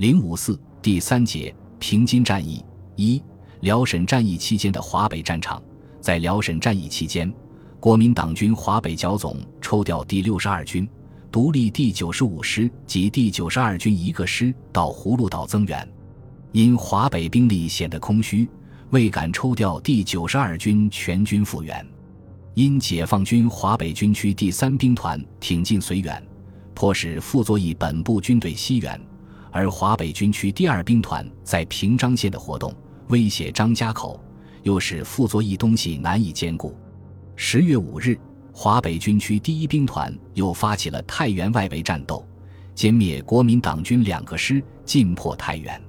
零五四第三节平津战役一辽沈战役期间的华北战场，在辽沈战役期间，国民党军华北剿总抽调第六十二军、独立第九十五师及第九十二军一个师到葫芦岛增援，因华北兵力显得空虚，未敢抽调第九十二军全军复员。因解放军华北军区第三兵团挺进绥远，迫使傅作义本部军队西援。而华北军区第二兵团在平章县的活动威胁张家口，又使傅作义东西难以兼顾。十月五日，华北军区第一兵团又发起了太原外围战斗，歼灭国民党军两个师，进破太原。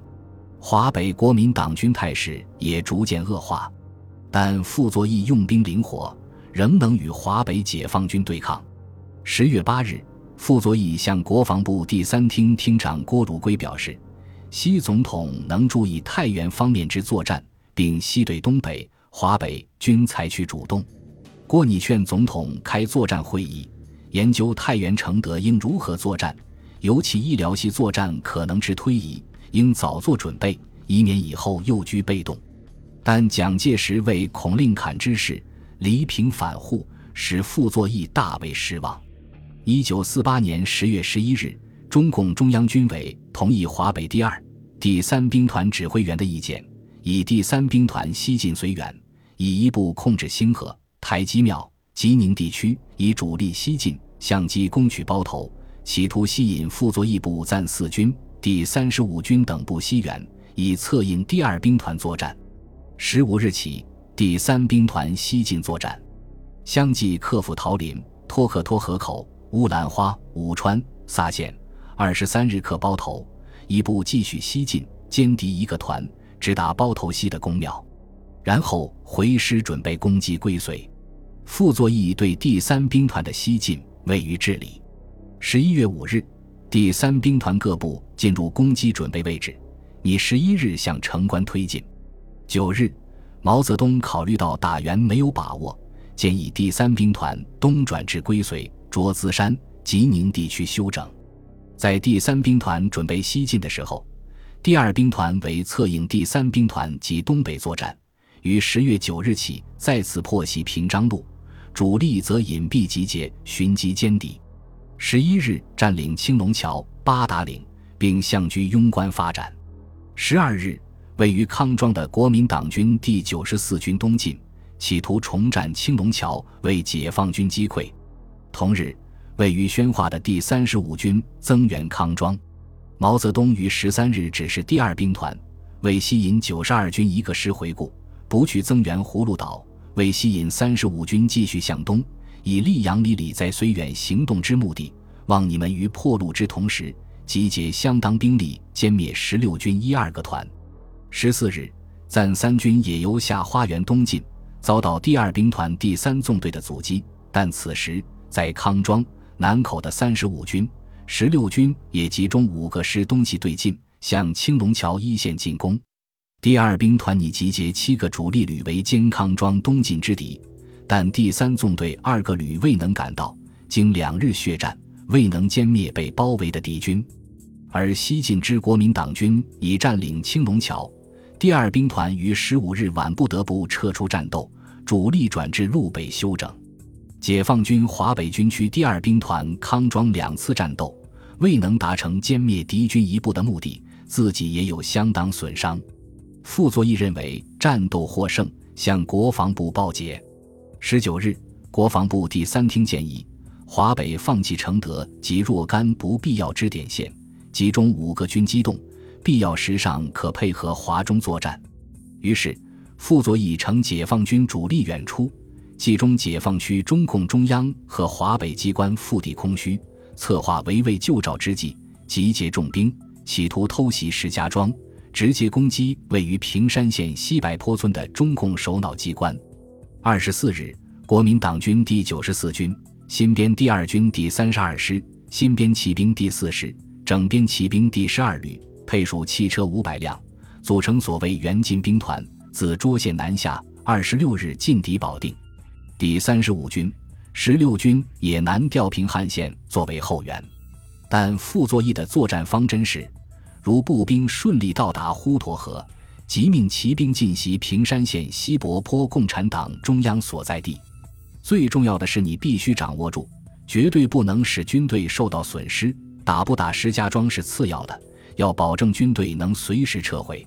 华北国民党军态势也逐渐恶化，但傅作义用兵灵活，仍能与华北解放军对抗。十月八日。傅作义向国防部第三厅厅长郭汝瑰表示，西总统能注意太原方面之作战，并西对东北、华北均采取主动。郭拟劝总统开作战会议，研究太原承德应如何作战，尤其医疗系作战可能之推移，应早做准备，以免以后又居被动。但蒋介石为孔令侃之事，离平反沪，使傅作义大为失望。一九四八年十月十一日，中共中央军委同意华北第二、第三兵团指挥员的意见，以第三兵团西进绥远，以一部控制兴河、台基庙、吉宁地区，以主力西进，相机攻取包头，企图吸引傅作义部暂四军、第三十五军等部西援，以策应第二兵团作战。十五日起，第三兵团西进作战，相继克服桃林、托克托河口。乌兰花、武川、撒县，二十三日克包头，一部继续西进，歼敌一个团，直达包头西的公庙，然后回师准备攻击归绥。傅作义对第三兵团的西进位于治理。十一月五日，第三兵团各部进入攻击准备位置，拟十一日向城关推进。九日，毛泽东考虑到打援没有把握，建议第三兵团东转至归绥。卓资山、吉宁地区休整，在第三兵团准备西进的时候，第二兵团为策应第三兵团及东北作战，于十月九日起再次破袭平章路，主力则隐蔽集结，寻机歼敌。十一日占领青龙桥、八达岭，并向居庸关发展。十二日，位于康庄的国民党军第九十四军东进，企图重占青龙桥，为解放军击溃。同日，位于宣化的第三十五军增援康庄。毛泽东于十三日指示第二兵团，为吸引九十二军一个师回顾，不去增援葫芦岛；为吸引三十五军继续向东，以溧阳里里在绥远行动之目的，望你们于破路之同时，集结相当兵力，歼灭十六军一二个团。十四日，暂三军也由下花园东进，遭到第二兵团第三纵队的阻击，但此时。在康庄南口的三十五军、十六军也集中五个师东西对进，向青龙桥一线进攻。第二兵团拟集结七个主力旅为兼康庄东进之敌，但第三纵队二个旅未能赶到，经两日血战，未能歼灭被包围的敌军。而西进之国民党军已占领青龙桥，第二兵团于十五日晚不得不撤出战斗，主力转至路北休整。解放军华北军区第二兵团康庄两次战斗，未能达成歼灭敌军一部的目的，自己也有相当损伤。傅作义认为战斗获胜，向国防部报捷。十九日，国防部第三厅建议华北放弃承德及若干不必要支点线，集中五个军机动，必要时上可配合华中作战。于是，傅作义乘解放军主力远出。冀中解放区中共中央和华北机关腹地空虚，策划围魏救赵之计，集结重兵，企图偷袭石家庄，直接攻击位于平山县西柏坡村的中共首脑机关。二十四日，国民党军第九十四军新编第二军第三十二师、新编骑兵第四师、整编骑兵第十二旅，配属汽车五百辆，组成所谓援晋兵团，自涿县南下。二十六日进抵保定。第三十五军、十六军也难调平汉线作为后援，但傅作义的作战方针是：如步兵顺利到达滹沱河，即命骑兵进袭平山县西柏坡共产党中央所在地。最重要的是，你必须掌握住，绝对不能使军队受到损失。打不打石家庄是次要的，要保证军队能随时撤回。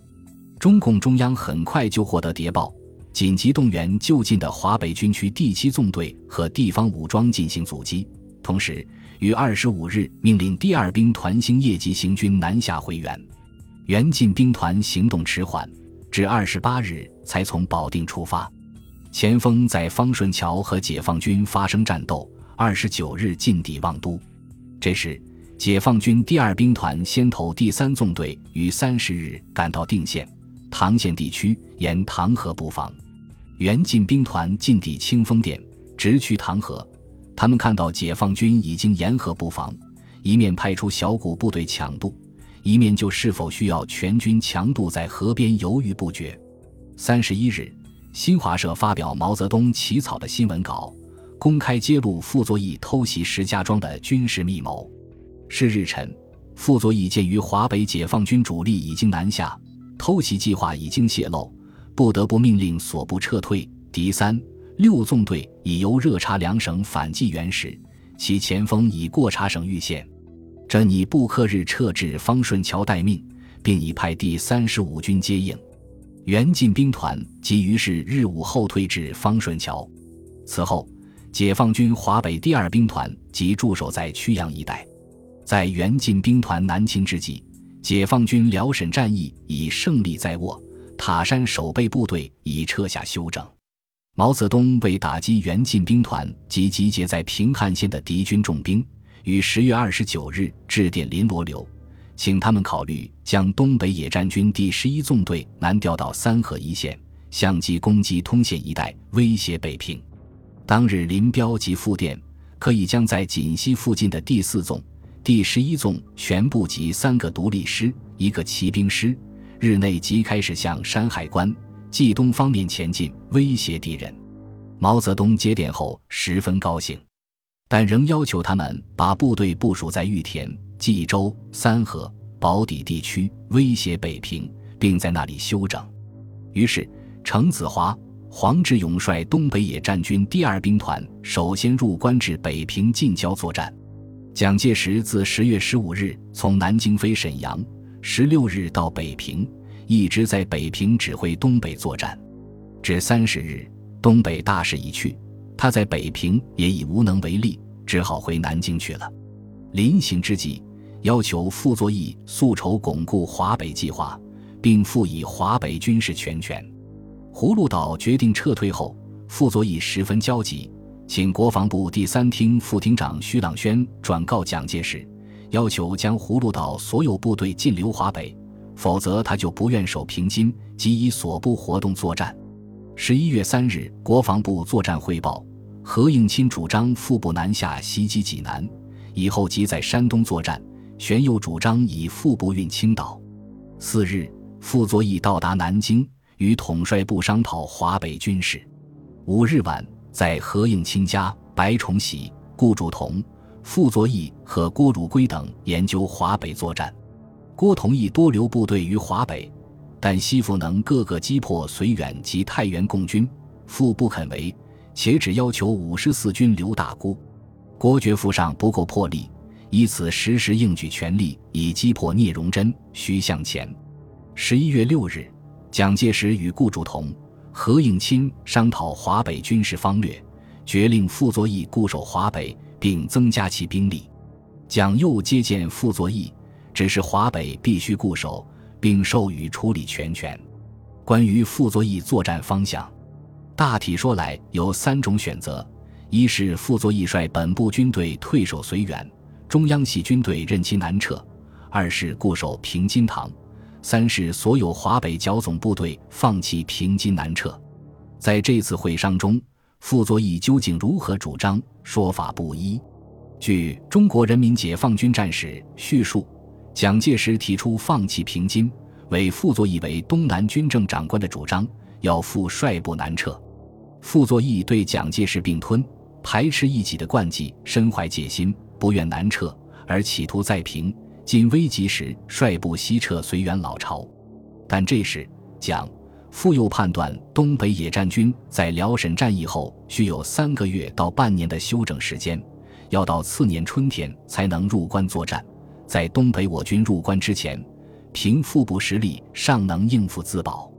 中共中央很快就获得谍报，紧急动员就近的华北军区第七纵队和地方武装进行阻击，同时于二十五日命令第二兵团星夜急行军南下回援。援晋兵团行动迟缓，至二十八日才从保定出发。前锋在方顺桥和解放军发生战斗，二十九日进抵望都。这时，解放军第二兵团先头第三纵队于三十日赶到定县、唐县地区，沿唐河布防。援晋兵团进抵清风店，直趋唐河。他们看到解放军已经沿河布防，一面派出小股部队抢渡，一面就是否需要全军强渡在河边犹豫不决。三十一日。新华社发表毛泽东起草的新闻稿，公开揭露傅作义偷袭石家庄的军事密谋。是日晨，傅作义鉴于华北解放军主力已经南下，偷袭计划已经泄露，不得不命令所部撤退。敌三六纵队已由热察两省反击原始，其前锋已过察省玉县，这拟布克日撤至方顺桥待命，并已派第三十五军接应。援晋兵团即于是日午后退至方顺桥，此后，解放军华北第二兵团即驻守在曲阳一带。在援晋兵团南侵之际，解放军辽沈战役已胜利在握，塔山守备部队已撤下休整。毛泽东为打击援晋兵团及集结在平汉线的敌军重兵，于十月二十九日致电林罗刘。请他们考虑将东北野战军第十一纵队南调到三河一线，相机攻击通县一带，威胁北平。当日林彪及复电，可以将在锦西附近的第四纵、第十一纵全部及三个独立师、一个骑兵师，日内即开始向山海关、冀东方面前进，威胁敌人。毛泽东接电后十分高兴，但仍要求他们把部队部署在玉田。冀州、三河、宝坻地区威胁北平，并在那里休整。于是，程子华、黄志勇率东北野战军第二兵团首先入关至北平近郊作战。蒋介石自十月十五日从南京飞沈阳，十六日到北平，一直在北平指挥东北作战。至三十日，东北大势已去，他在北平也已无能为力，只好回南京去了。临行之际，要求傅作义速筹巩固华北计划，并赋以华北军事全权。葫芦岛决定撤退后，傅作义十分焦急，请国防部第三厅副厅长徐朗轩转告蒋介石，要求将葫芦岛所有部队尽留华北，否则他就不愿守平津，即以所部活动作战。十一月三日，国防部作战汇报，何应钦主张副部南下袭击济南。以后即在山东作战，玄佑主张以副部运青岛。四日，傅作义到达南京，与统帅部商讨华北军事。五日晚，在何应钦家，白崇禧、顾祝同、傅作义和郭汝瑰等研究华北作战。郭同意多留部队于华北，但西复能各个击破绥远及太原共军，傅不肯为，且只要求五十四军留大沽。郭觉府上不够魄力，以此时时应举全力以击破聂荣臻，需向前。十一月六日，蒋介石与顾祝同、何应钦商讨华北军事方略，决令傅作义固守华北，并增加其兵力。蒋又接见傅作义，指示华北必须固守，并授予处理全权。关于傅作义作战方向，大体说来有三种选择。一是傅作义率本部军队退守绥远，中央系军队任其南撤；二是固守平津塘；三是所有华北剿总部队放弃平津南撤。在这次会商中，傅作义究竟如何主张，说法不一。据《中国人民解放军战史》叙述，蒋介石提出放弃平津，为傅作义为东南军政长官的主张，要傅率部南撤。傅作义对蒋介石并吞。排斥异己的惯技，身怀戒心，不愿南撤，而企图在平晋危急时率部西撤绥远老巢。但这时蒋傅又判断东北野战军在辽沈战役后需有三个月到半年的休整时间，要到次年春天才能入关作战。在东北我军入关之前，凭腹部实力尚能应付自保，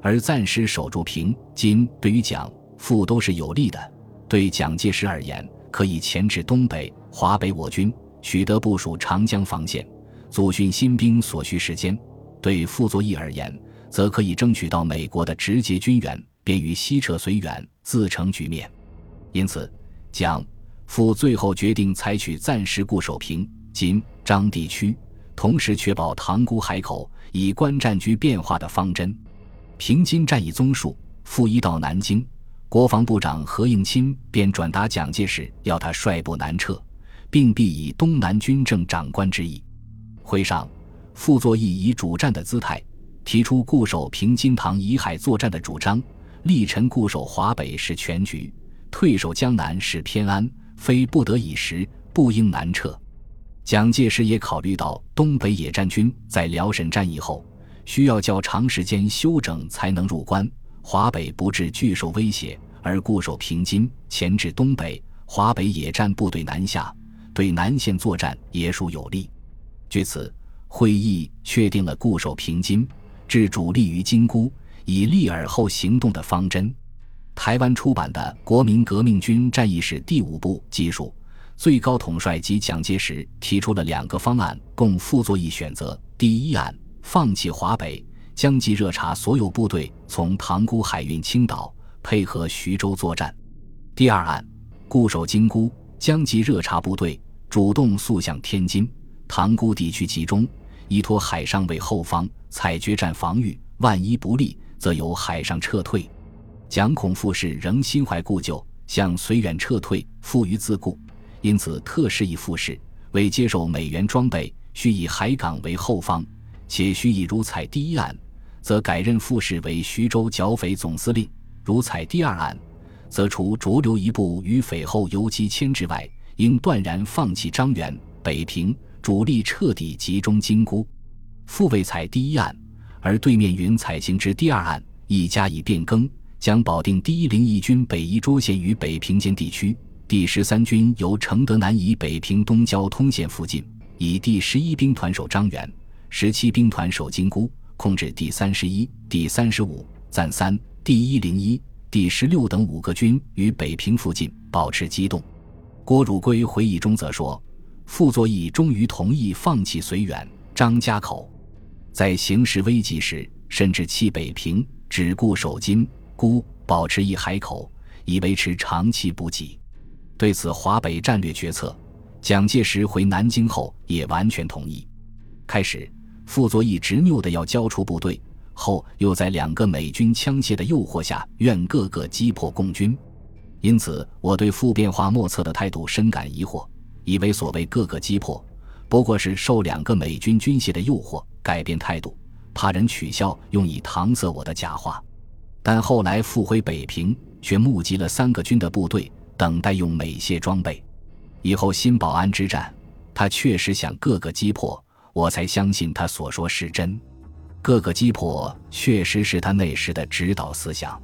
而暂时守住平津，对于蒋傅都是有利的。对蒋介石而言，可以前至东北、华北我军，取得部署长江防线、组训新兵所需时间；对傅作义而言，则可以争取到美国的直接军援，便于西撤绥远，自成局面。因此，蒋傅最后决定采取暂时固守平津张地区，同时确保塘沽海口，以观战局变化的方针。平津战役综述：傅一到南京。国防部长何应钦便转达蒋介石要他率部南撤，并必以东南军政长官之意。会上，傅作义以主战的姿态提出固守平津塘以海作战的主张，力陈固守华北是全局，退守江南是偏安，非不得已时不应南撤。蒋介石也考虑到东北野战军在辽沈战役后需要较长时间休整才能入关。华北不致拒受威胁，而固守平津，前至东北、华北野战部队南下，对南线作战也属有利。据此，会议确定了固守平津，置主力于金沽，以立而后行动的方针。台湾出版的《国民革命军战役史》第五部记述，最高统帅及蒋介石提出了两个方案，供傅作义选择：第一案，放弃华北。将即热查所有部队从塘沽海运青岛，配合徐州作战。第二案，固守金沽，将即热查部队主动速向天津、塘沽地区集中，依托海上为后方采决战防御。万一不利，则由海上撤退。蒋孔复氏仍心怀故旧，向绥远撤退，负于自顾，因此特示意复氏为接受美元装备，需以海港为后方。且须以如采第一案，则改任副使为徐州剿匪总司令；如采第二案，则除逐留一部与匪后游击牵制外，应断然放弃张元、北平，主力彻底集中金沽。复未采第一案，而对面云采行之第二案，亦加以变更，将保定第一零一军北移涿县于北平间地区，第十三军由承德南移北平东交通线附近，以第十一兵团守张元。十七兵团守金沽，控制第三十一、第三十五、暂三、第一零一、第十六等五个军于北平附近保持机动。郭汝瑰回忆中则说：“傅作义终于同意放弃绥远、张家口，在形势危急时，甚至弃北平，只顾守金沽，保持一海口，以维持长期补给。”对此华北战略决策，蒋介石回南京后也完全同意。开始。傅作义执拗的要交出部队，后又在两个美军枪械的诱惑下，愿各个击破共军。因此，我对傅变化莫测的态度深感疑惑，以为所谓各个击破，不过是受两个美军军械的诱惑，改变态度，怕人取笑，用以搪塞我的假话。但后来复回北平，却募集了三个军的部队，等待用美械装备。以后新保安之战，他确实想各个击破。我才相信他所说是真，各个击破确实是他那时的指导思想。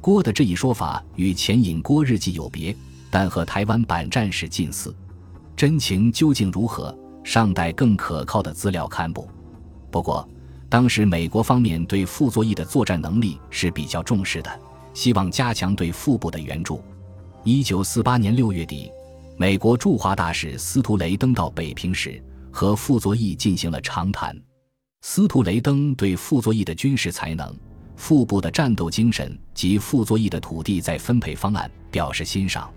郭的这一说法与前引郭日记有别，但和台湾版战史近似。真情究竟如何，尚待更可靠的资料刊布。不过，当时美国方面对傅作义的作战能力是比较重视的，希望加强对腹部的援助。一九四八年六月底，美国驻华大使司徒雷登到北平时。和傅作义进行了长谈，司徒雷登对傅作义的军事才能、腹部的战斗精神及傅作义的土地再分配方案表示欣赏。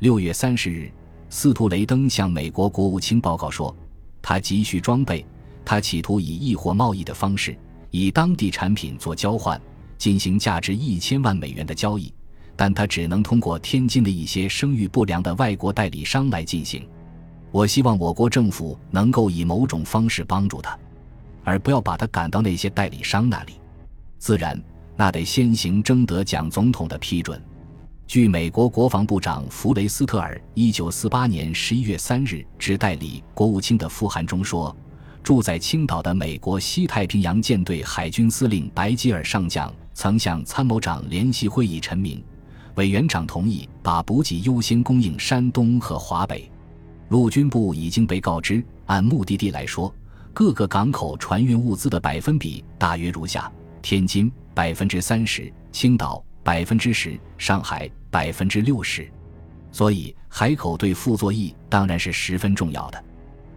六月三十日，司徒雷登向美国国务卿报告说，他急需装备，他企图以易货贸易的方式，以当地产品做交换，进行价值一千万美元的交易，但他只能通过天津的一些声誉不良的外国代理商来进行。我希望我国政府能够以某种方式帮助他，而不要把他赶到那些代理商那里。自然，那得先行征得蒋总统的批准。据美国国防部长弗雷斯特尔一九四八年十一月三日致代理国务卿的复函中说，住在青岛的美国西太平洋舰队海军司令白吉尔上将曾向参谋长联席会议陈明，委员长同意把补给优先供应山东和华北。陆军部已经被告知，按目的地来说，各个港口船运物资的百分比大约如下：天津百分之三十，青岛百分之十，上海百分之六十。所以，海口对傅作义当然是十分重要的。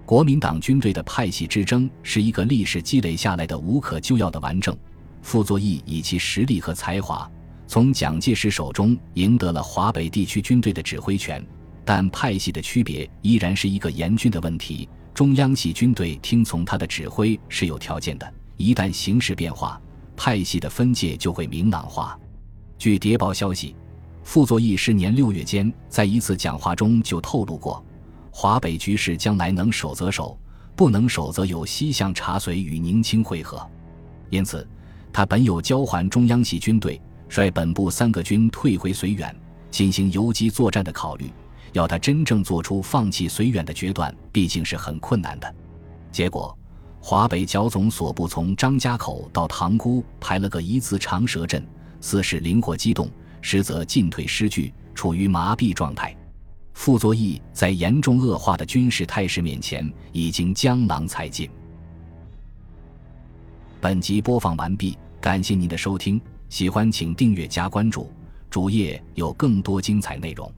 国民党军队的派系之争是一个历史积累下来的无可救药的顽症。傅作义以其实力和才华，从蒋介石手中赢得了华北地区军队的指挥权，但派系的区别依然是一个严峻的问题。中央系军队听从他的指挥是有条件的，一旦形势变化，派系的分界就会明朗化。据谍报消息。傅作义是年六月间在一次讲话中就透露过，华北局势将来能守则守，不能守则有西向茶绥与宁清会合。因此，他本有交还中央系军队，率本部三个军退回绥远，进行游击作战的考虑。要他真正做出放弃绥远的决断，毕竟是很困难的。结果，华北剿总所部从张家口到塘沽排了个一字长蛇阵，似是灵活机动。实则进退失据，处于麻痹状态。傅作义在严重恶化的军事态势面前，已经江郎才尽。本集播放完毕，感谢您的收听，喜欢请订阅加关注，主页有更多精彩内容。